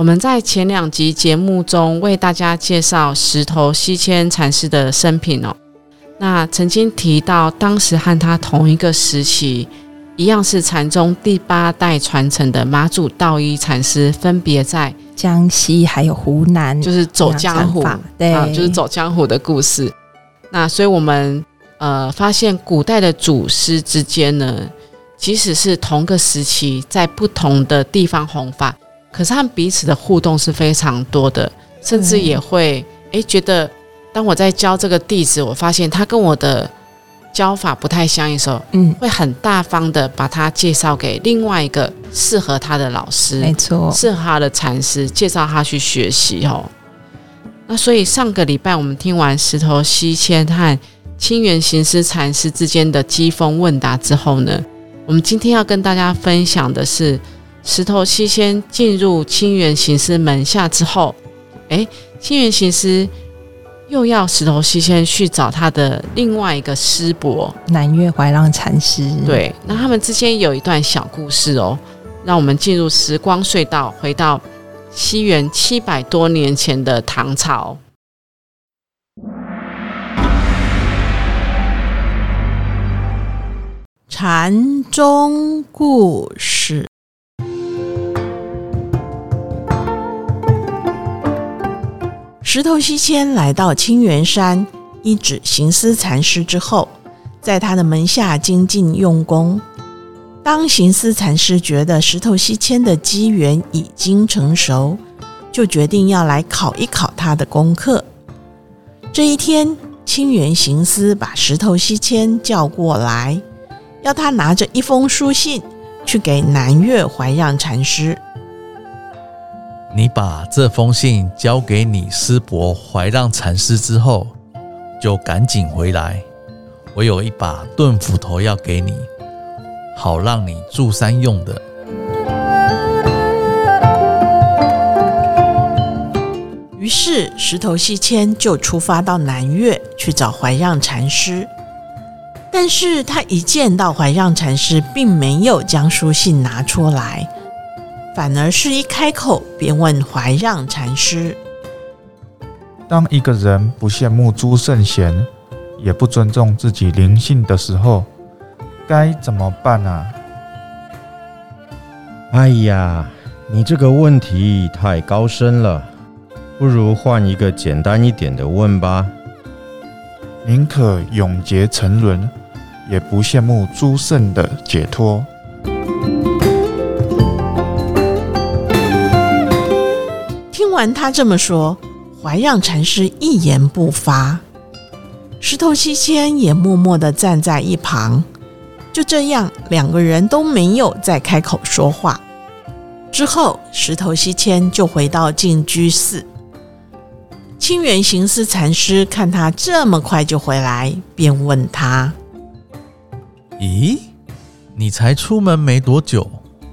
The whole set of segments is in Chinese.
我们在前两集节目中为大家介绍石头西迁禅师的生平哦。那曾经提到，当时和他同一个时期，一样是禅宗第八代传承的马祖道一禅师，分别在江西还有湖南，就是走江湖，对，就是走江湖的故事。那所以我们呃发现，古代的祖师之间呢，即使是同个时期，在不同的地方弘法。可是他们彼此的互动是非常多的，甚至也会诶觉得，当我在教这个弟子，我发现他跟我的教法不太相应的时候，嗯，会很大方的把他介绍给另外一个适合他的老师，没错，适合他的禅师，介绍他去学习哦。那所以上个礼拜我们听完石头西迁和清源行思禅师之间的机锋问答之后呢，我们今天要跟大家分享的是。石头西迁进入清源行师门下之后，哎，清源行师又要石头西迁去找他的另外一个师伯南岳怀让禅师。对，那他们之间有一段小故事哦。让我们进入时光隧道，回到西元七百多年前的唐朝。禅宗故事。石头西迁来到清源山，一指行思禅师之后，在他的门下精进用功。当行思禅师觉得石头西迁的机缘已经成熟，就决定要来考一考他的功课。这一天，清源行思把石头西迁叫过来，要他拿着一封书信去给南岳怀让禅师。你把这封信交给你师伯怀让禅师之后，就赶紧回来。我有一把钝斧头要给你，好让你住山用的。于是石头西迁就出发到南岳去找怀让禅师，但是他一见到怀让禅师，并没有将书信拿出来。反而是一开口便问怀让禅师：“当一个人不羡慕诸圣贤，也不尊重自己灵性的时候，该怎么办啊？”哎呀，你这个问题太高深了，不如换一个简单一点的问吧。宁可永劫沉沦，也不羡慕诸圣的解脱。听他这么说，怀让禅师一言不发，石头西迁也默默的站在一旁。就这样，两个人都没有再开口说话。之后，石头西迁就回到净居寺。清源行思禅师看他这么快就回来，便问他：“咦，你才出门没多久，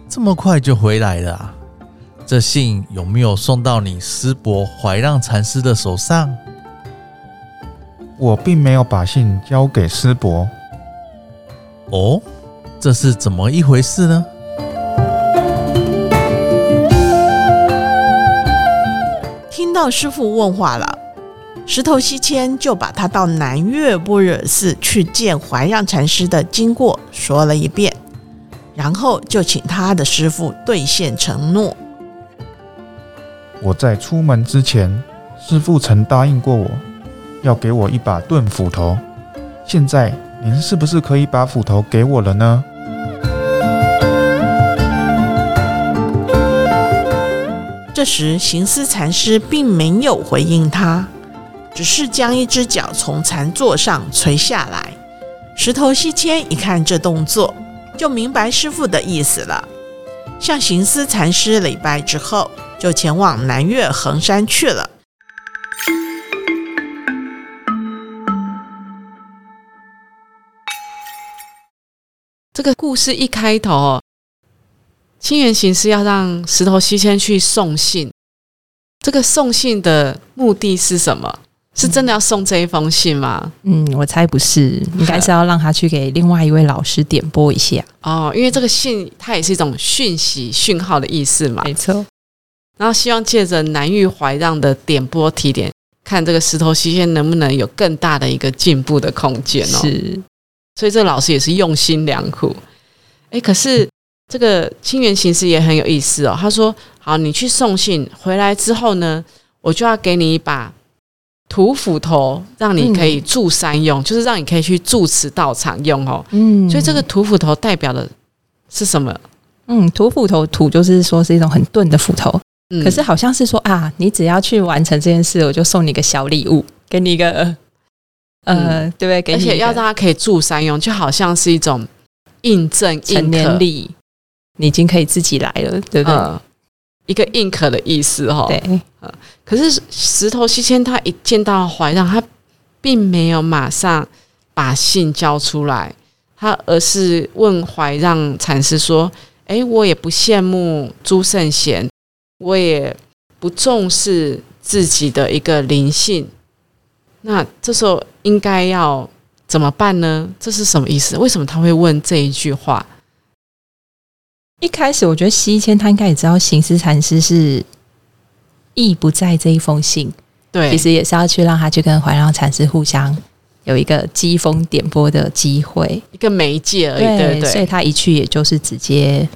这么快就回来了？”这信有没有送到你师伯怀让禅师的手上？我并没有把信交给师伯。哦，这是怎么一回事呢？听到师傅问话了，石头西迁就把他到南岳般若寺去见怀让禅师的经过说了一遍，然后就请他的师傅兑现承诺。我在出门之前，师父曾答应过我，要给我一把钝斧头。现在您是不是可以把斧头给我了呢？这时，行思禅师并没有回应他，只是将一只脚从禅座上垂下来。石头西迁一看这动作，就明白师傅的意思了，向行思禅师礼拜之后。就前往南岳衡山去了。这个故事一开头哦，清源行是要让石头西迁去送信。这个送信的目的是什么？是真的要送这一封信吗？嗯，我猜不是，应该是要让他去给另外一位老师点播一下。哦，因为这个信它也是一种讯息、讯号的意思嘛。没错，然后希望借着南玉怀让的点拨提点，看这个石头西线能不能有更大的一个进步的空间哦。是，所以这个老师也是用心良苦。哎，可是这个清源行师也很有意思哦。他说：“好，你去送信回来之后呢，我就要给你一把。”土斧头让你可以住山用，就是让你可以去住持道场用哦。嗯，所以这个土斧头代表的是什么？嗯，土斧头土就是说是一种很钝的斧头。嗯，可是好像是说啊，你只要去完成这件事，我就送你一个小礼物，给你一个呃，对不对？而且要让他可以住山用，就好像是一种印证成年礼，你已经可以自己来了，对不对？一个印可的意思哈，对，可是石头西迁他一见到怀让，他并没有马上把信交出来，他而是问怀让禅师说：“哎，我也不羡慕朱圣贤，我也不重视自己的一个灵性，那这时候应该要怎么办呢？这是什么意思？为什么他会问这一句话？”一开始，我觉得西迁他应该也知道行思禅师是意不在这一封信，对，其实也是要去让他去跟怀让禅师互相有一个机锋点拨的机会，一个媒介而已，对对。所以他一去，也就是直接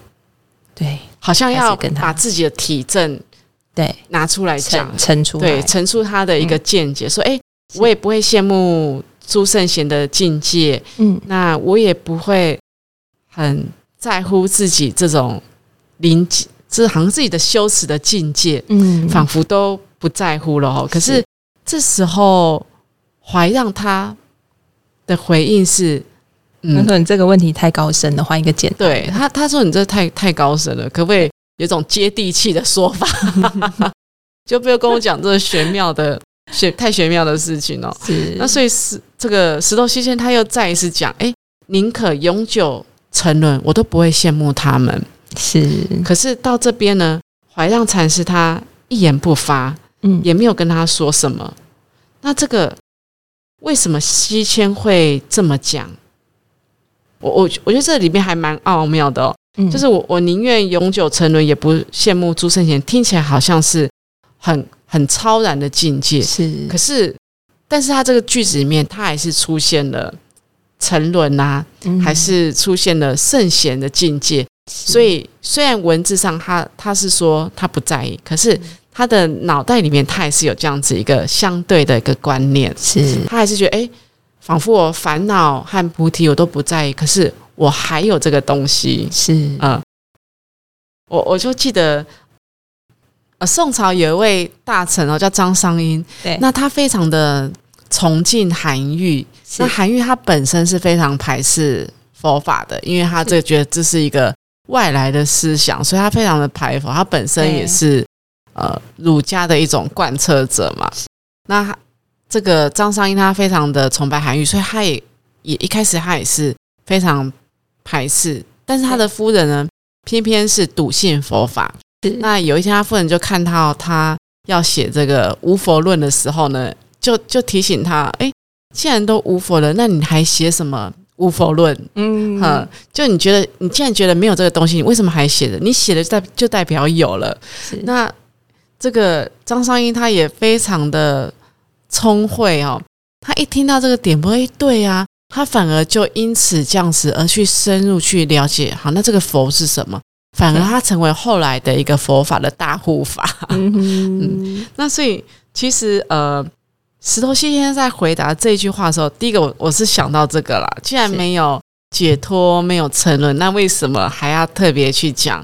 对，好像要把自己的体证对拿出来讲，陈出对陈出他的一个见解，说：“哎，我也不会羡慕朱圣贤的境界，嗯，那我也不会很。”在乎自己这种临界，这好像自己的羞耻的境界，嗯，仿佛都不在乎了哦。可是这时候怀让他的回应是：“他说你这个问题太高深了，换一个简单。”对他，他说你这太太高深了，可不可以有种接地气的说法？就不要跟我讲这玄妙的 玄太玄妙的事情哦。是那所以是这个石头西迁他又再一次讲：“哎，宁可永久。”沉沦，我都不会羡慕他们。是，可是到这边呢，怀让禅师他一言不发，嗯，也没有跟他说什么。那这个为什么西迁会这么讲？我我我觉得这里面还蛮奥妙的哦。嗯，就是我我宁愿永久沉沦，也不羡慕朱圣贤。听起来好像是很很超然的境界。是，可是，但是他这个句子里面，他还是出现了。沉沦啊，还是出现了圣贤的境界。所以虽然文字上他他是说他不在意，可是他的脑袋里面他还是有这样子一个相对的一个观念，是他还是觉得哎，仿佛我烦恼和菩提我都不在意，可是我还有这个东西。是嗯，我我就记得，呃，宋朝有一位大臣哦，叫张商英，对，那他非常的崇敬韩愈。那韩愈他本身是非常排斥佛法的，因为他这觉得这是一个外来的思想，所以他非常的排佛。他本身也是呃儒家的一种贯彻者嘛。那这个张商英他非常的崇拜韩愈，所以他也也一开始他也是非常排斥。但是他的夫人呢，偏偏是笃信佛法。那有一天，他夫人就看到他要写这个无佛论的时候呢，就就提醒他，哎。既然都无佛了，那你还写什么无佛论？嗯，哈，就你觉得你既然觉得没有这个东西，你为什么还写的？你写的代就代表有了。那这个张商英他也非常的聪慧哦，他一听到这个点播，哎，对呀，他反而就因此这样子而去深入去了解。好，那这个佛是什么？反而他成为后来的一个佛法的大护法。嗯，那所以其实呃。石头先生在回答这句话的时候，第一个我我是想到这个啦。既然没有解脱，没有沉沦，那为什么还要特别去讲？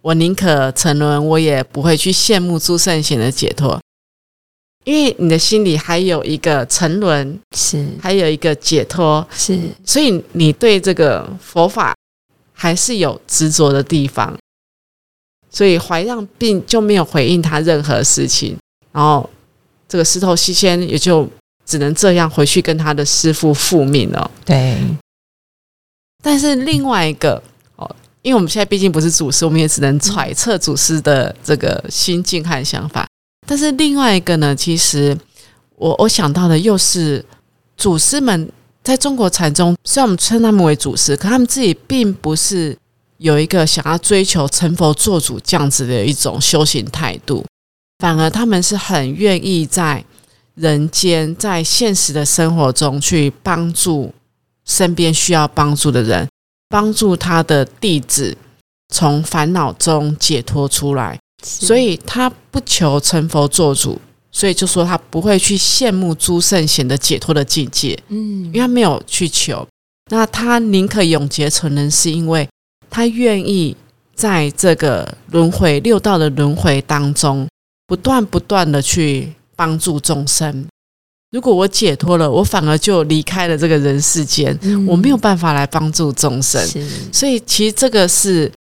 我宁可沉沦，我也不会去羡慕朱圣贤的解脱，因为你的心里还有一个沉沦，是还有一个解脱，是，所以你对这个佛法还是有执着的地方。所以怀让并就没有回应他任何事情，然后这个石头西迁也就只能这样回去跟他的师傅复命了。对，但是另外一个哦，因为我们现在毕竟不是祖师，我们也只能揣测祖师的这个心境和想法。但是另外一个呢，其实我我想到的又是祖师们在中国禅宗，虽然我们称他们为祖师，可他们自己并不是有一个想要追求成佛做主这样子的一种修行态度，反而他们是很愿意在人间，在现实的生活中去帮助身边需要帮助的人，帮助他的弟子从烦恼中解脱出来。所以他不求成佛做主，所以就说他不会去羡慕诸圣贤的解脱的境界，嗯因为他没有去求。那他宁可永劫成人，是因为他愿意在这个轮回六道的轮回当中，不断不断的去帮助众生。如果我解脱了，我反而就离开了这个人世间，嗯我没有办法来帮助众生。所以其实这个是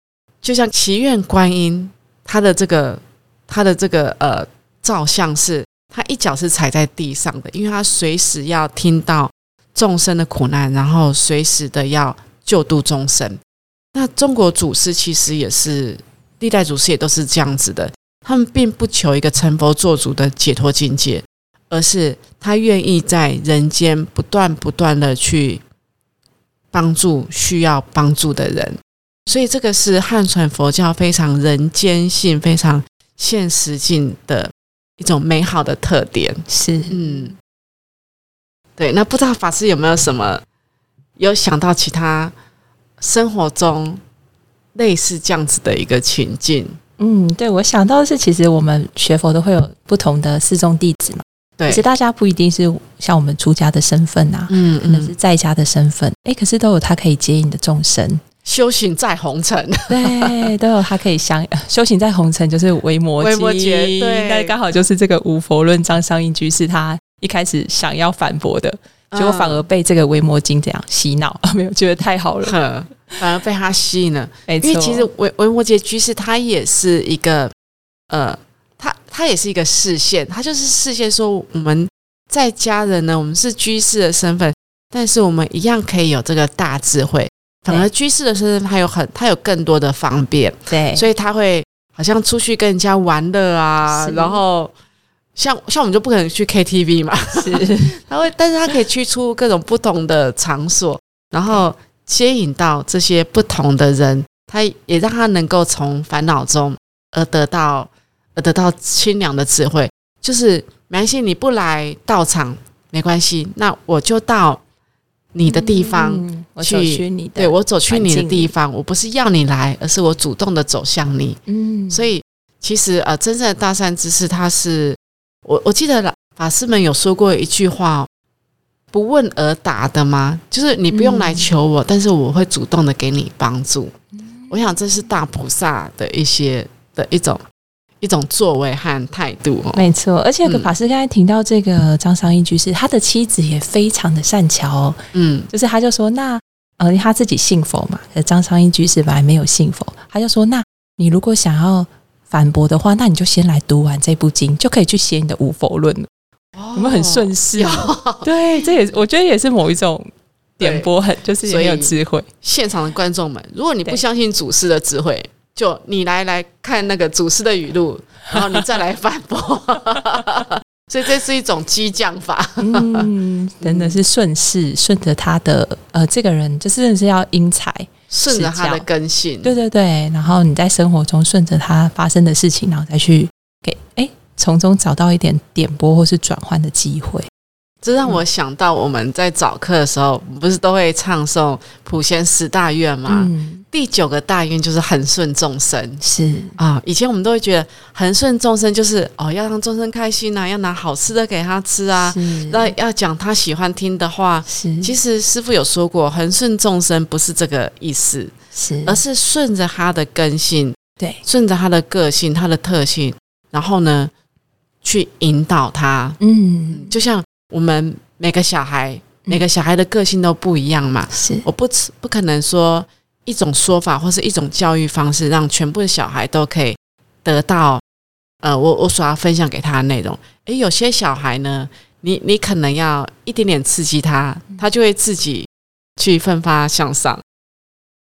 就像祈愿观音，他的这个他的这个呃照相是，他一脚是踩在地上的，因为他随时要听到众生的苦难，然后随时的要救度众生。那中国祖师其实也是历代祖师也都是这样子的，他们并不求一个成佛做主的解脱境界，而是他愿意在人间不断不断的去帮助需要帮助的人。所以这个是汉传佛教非常人间性、非常现实性的一种美好的特点。是，嗯，对。那不知道法师有没有什么有想到其他生活中类似这样子的一个情境？嗯，对我想到的是，其实我们学佛都会有不同的四众弟子嘛，对其实，大家不一定是像我们出家的身份啊，嗯可能是在家的身份，诶，可是都有他可以接引的众生，修行在红尘，对，都有他可以相修行在红尘，就是维摩维摩诘对。那刚好就是这个无佛论章上印居士他一开始想要反驳的，结果反而被这个维摩经这样洗脑，没有觉得太好了，呵反而被他吸引了。因为其实维维摩诘居士他也是一个，呃，他他也是一个视线，他就是视线说我们在家人呢，我们是居士的身份，但是我们一样可以有这个大智慧。反而居士的身份，他有很他有更多的方便，对，所以他会好像出去跟人家玩乐啊，然后像像我们就不可能去 KTV 嘛，是。他会，但是他可以去出各种不同的场所，然后接引到这些不同的人，他也让他能够从烦恼中而得到而得到清凉的智慧。就是没关系，你不来到场没关系，那我就到你的地方，去走去你的，对我走去你的地方，我不是要你来，而是我主动的走向你。嗯，所以其实呃，真正的大善知识，他是我我记得老法师们有说过一句话哦：“不问而答的吗？就是你不用来求我，但是我会主动的给你帮助。我想这是大菩萨的一些的一种一种作为和态度哦。没错，而且嗯法师刚才提到这个张商英居士，他的妻子也非常的善巧哦，嗯。就是他就说，那呃他自己信佛嘛，张商英居士本来没有信佛，他就说，那你如果想要反驳的话，那你就先来读完这部经，就可以去写你的无佛论。了，有没有很顺势？哦对，这也我觉得也是某一种点拨很，就是也很有智慧，现场的观众们，如果你不相信祖师的智慧，就你来来看那个祖师的语录，然后你再来反驳。所以这是一种激将法。嗯，真的是顺势，顺着他的呃这个人，就是真的是要因材。顺着他的根性，对对对，然后你在生活中顺着他发生的事情，然后再去给哎从中找到一点点拨或是转换的机会。这让我想到我们在早课的时候，不是都会唱诵普贤十大愿吗？嗯，第九个大愿就是恒顺众生。是。啊。以前我们都会觉得恒顺众生就是哦，要让众生开心啊，要拿好吃的给他吃啊，那要讲他喜欢听的话。是，其实师傅有说过，恒顺众生不是这个意思，是。而是顺着他的根性，对。顺着他的个性、他的特性，然后呢，去引导他。嗯。就像我们每个小孩，每个小孩的个性都不一样嘛，是。我不不可能说一种说法或是一种教育方式，让全部的小孩都可以得到呃我我所要分享给他的内容。诶，有些小孩呢，你你可能要一点点刺激他，他就会自己去奋发向上。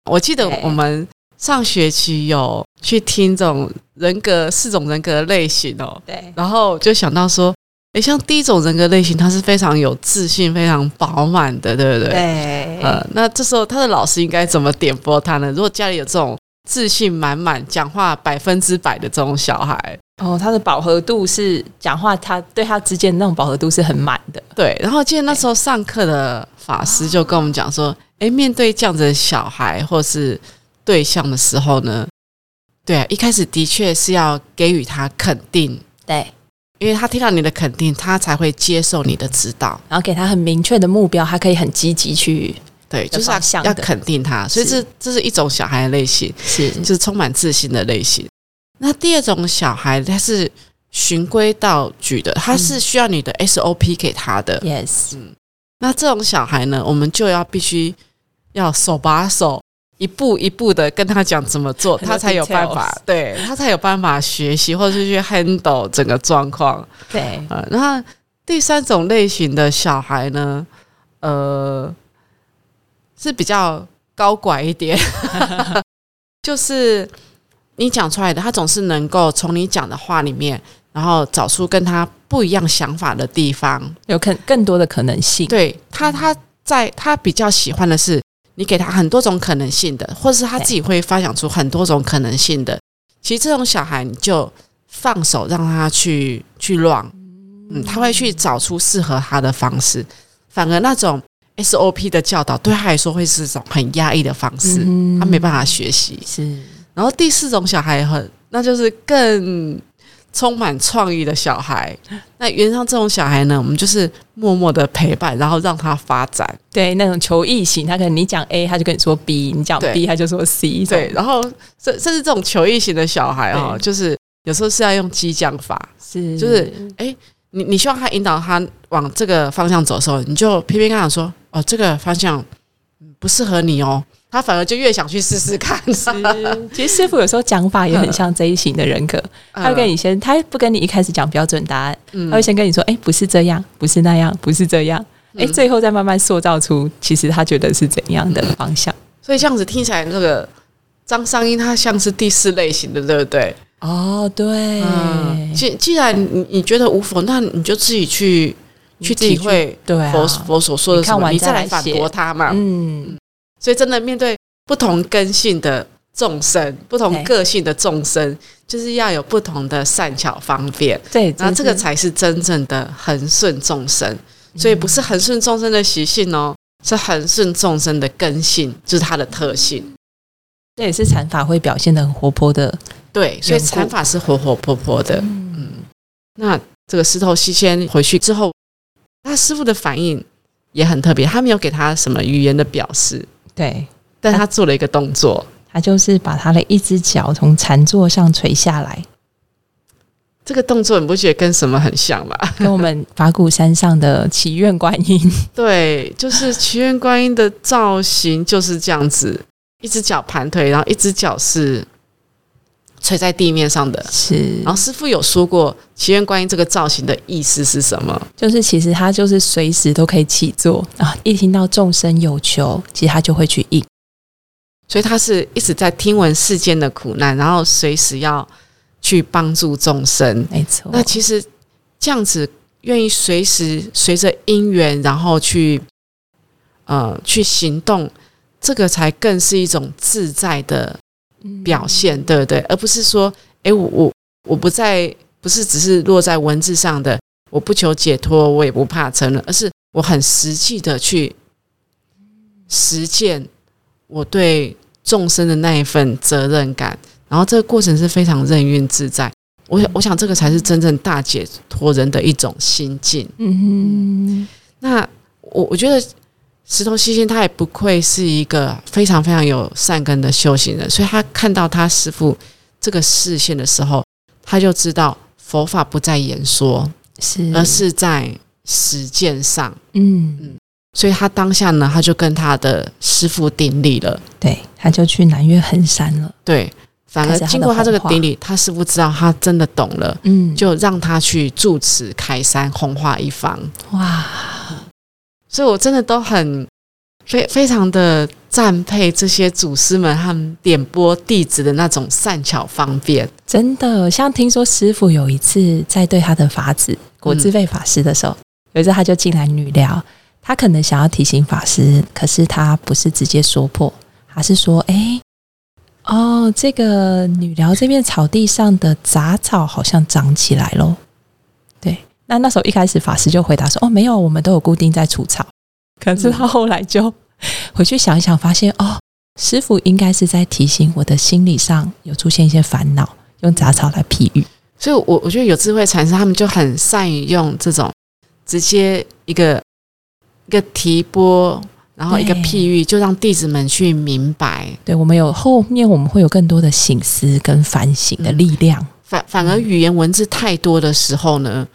我记得我们上学期有去听这种人格四种人格类型哦，对，然后就想到说，诶，像第一种人格类型，他是非常有自信、非常饱满的，对不对？对，呃，那这时候他的老师应该怎么点拨他呢？如果家里有这种自信满满、讲话百分之百的这种小孩，哦，他的饱和度是讲话，他对他之间那种饱和度是很满的。对。然后记得那时候上课的法师就跟我们讲说，诶，面对这样子的小孩或是对象的时候呢，对啊，一开始的确是要给予他肯定，对，因为他听到你的肯定，他才会接受你的指导。然后给他很明确的目标，他可以很积极去对，就是要肯定他，所以这这是一种小孩的类型，是就是充满自信的类型。那第二种小孩，他是循规蹈矩的，他是需要你的 SOP 给他的。yes，那这种小孩呢，我们就要必须要手把手。一步一步的跟他讲怎么做，他才有办法对他才有办法学习，或者是去 handle 整个状况。对，呃，那第三种类型的小孩呢，呃，是比较高拐一点，就是你讲出来的，他总是能够从你讲的话里面，然后找出跟他不一样想法的地方。有可更多的可能性。对他，他在他比较喜欢的是你给他很多种可能性的，或者是他自己会发想出很多种可能性的。其实这种小孩，你就放手让他去去乱，嗯，他会去找出适合他的方式。反而那种 SOP 的教导对他来说会是一种很压抑的方式，嗯他没办法学习。是然后第四种小孩很，那就是更充满创意的小孩。那原上这种小孩呢，我们就是默默的陪伴，然后让他发展。对那种求异型，他可能你讲 A，他就跟你说 B；你讲 B，他就说 C。对，然后甚甚至这种求异型的小孩哦，就是有时候是要用激将法，是就是你你希望他引导他往这个方向走的时候，你就偏偏跟他讲说，哦，这个方向嗯不适合你哦，他反而就越想去试试看。其实师傅有时候讲法也很像这一型的人格，他会跟你先，他不跟你一开始讲标准答案，嗯他会先跟你说，哎，不是这样，不是那样，不是这样，哎，嗯最后再慢慢塑造出其实他觉得是怎样的方向。所以这样子听起来，那个张商英他像是第四类型的，对不对？哦，对，嗯，既既然你你觉得无否，那你就自己去去体会对啊佛佛所说的什么，你看完你再来反驳他嘛。嗯，所以真的面对不同根性的众生，不同个性的众生，就是要有不同的善巧方便，对，然后这个才是真正的恒顺众生。所以不是恒顺众生的习性哦，是恒顺众生的根性，就是它的特性。这也是禅法会表现的很活泼的，对，所以禅法是活活泼泼的。嗯，那这个石头西迁回去之后，他师傅的反应也很特别，他没有给他什么语言的表示，对。但他做了一个动作。他就是把他的一只脚从禅座上垂下来，这个动作你不觉得跟什么很像吗？跟我们法鼓山上的祈愿观音 对，就是祈愿观音的造型就是这样子，一只脚盘腿，然后一只脚是垂在地面上的。是然后师傅有说过，祈愿观音这个造型的意思是什么？就是其实他就是随时都可以起坐啊，一听到众生有求，其实他就会去应。所以他是一直在听闻世间的苦难，然后随时要去帮助众生。没错，那其实这样子愿意随时随着因缘，然后去呃去行动，这个才更是一种自在的嗯表现，对不对？而不是说，哎，我我我不在，不是只是落在文字上的，我不求解脱，我也不怕沉沦，而是我很实际的去实践我对众生的那一份责任感，然后这个过程是非常任运自在。我想，我想这个才是真正大解脱人的一种心境。嗯哼那我我觉得石头西仙他也不愧是一个非常非常有善根的修行人，所以他看到他师父这个视线的时候，他就知道佛法不在言说，是，而是在实践上。嗯，所以他当下呢，他就跟他的师父顶礼了。对，他就去南岳衡山了。对，反而经过他这个顶礼，他师傅知道他真的懂了，嗯，就让他去住持开山弘化一方。哇，所以我真的都很非非常的赞佩这些祖师们他们点拨弟子的那种善巧方便。真的，像听说师傅有一次在对他的法子国智慧法师的时候，有一次他就进来女寮，他可能想要提醒法师，可是他不是直接说破，而是说，哎。哦，这个女寮这片草地上的杂草好像长起来喽。对，那那时候一开始法师就回答说：“哦，没有，我们都有固定在除草。”可是他后来就回去想一想，发现哦，师傅应该是在提醒我的心理上有出现一些烦恼，用杂草来譬喻。所以我我觉得有智慧禅师他们就很善于用这种直接一个一个提拨，然后一个对譬喻，就让弟子们去明白。对我们有后面我们会有更多的醒思跟反省的力量。反反而语言文字太多的时候呢，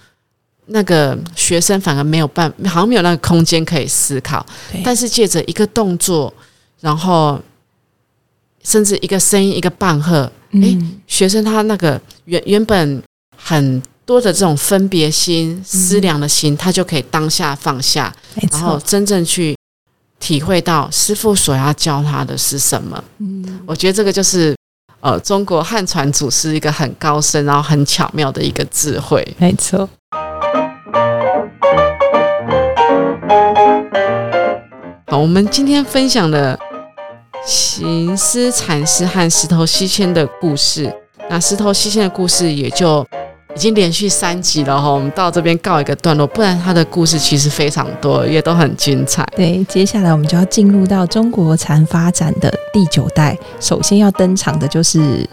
那个学生反而没有办，好像没有那个空间可以思考。对但是借着一个动作，然后甚至一个声音、一个棒喝，诶嗯，学生他那个原原本很多的这种分别心、思量的心，他就可以当下放下，没然后，真正去体会到师傅所要教他的是什么。嗯，我觉得这个就是呃中国汉传祖师一个很高深，然后很巧妙的一个智慧。没错。好，我们今天分享了行思禅师和石头西迁的故事。那石头西迁的故事也就已经连续三集了哈，我们到这边告一个段落，不然他的故事其实非常多，也都很精彩。对，接下来我们就要进入到中国禅发展的第九代，首先要登场的就是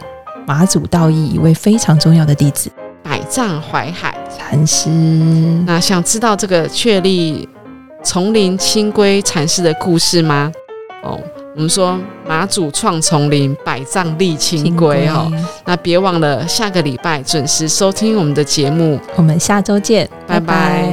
马祖道义一位非常重要的弟子百丈怀海，禅师。那想知道这个确立丛林清规禅师的故事吗？哦，我们说马祖创丛林，百丈立清规哦。那别忘了下个礼拜准时收听我们的节目，我们下周见，拜拜